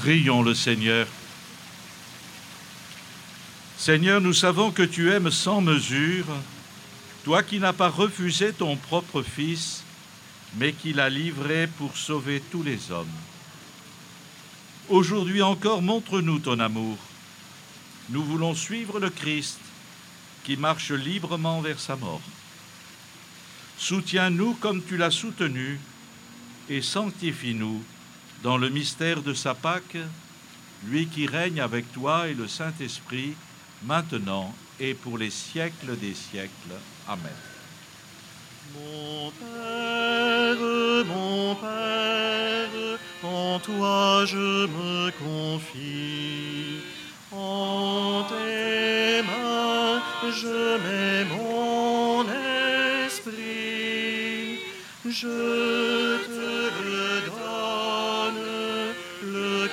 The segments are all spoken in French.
Prions le Seigneur. Seigneur, nous savons que tu aimes sans mesure, toi qui n'as pas refusé ton propre Fils, mais qui l'as livré pour sauver tous les hommes. Aujourd'hui encore, montre-nous ton amour. Nous voulons suivre le Christ qui marche librement vers sa mort. Soutiens-nous comme tu l'as soutenu et sanctifie-nous dans le mystère de sa Pâque, lui qui règne avec toi et le Saint-Esprit, maintenant et pour les siècles des siècles. Amen. Mon Père, mon Père, en toi je me confie. En tes mains je mets mon esprit. Je te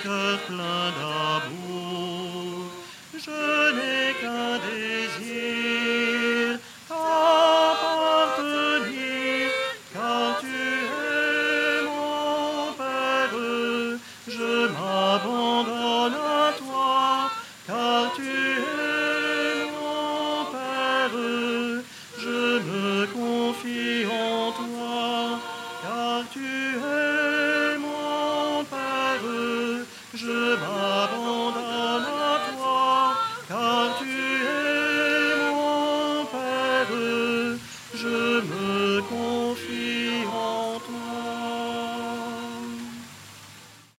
cœur plein d'amour. Je n'ai qu'un désir, t'appartenir, car tu es mon Père. Je m'abandonne à toi, car tu es mon Père. Je me confie en toi, car tu es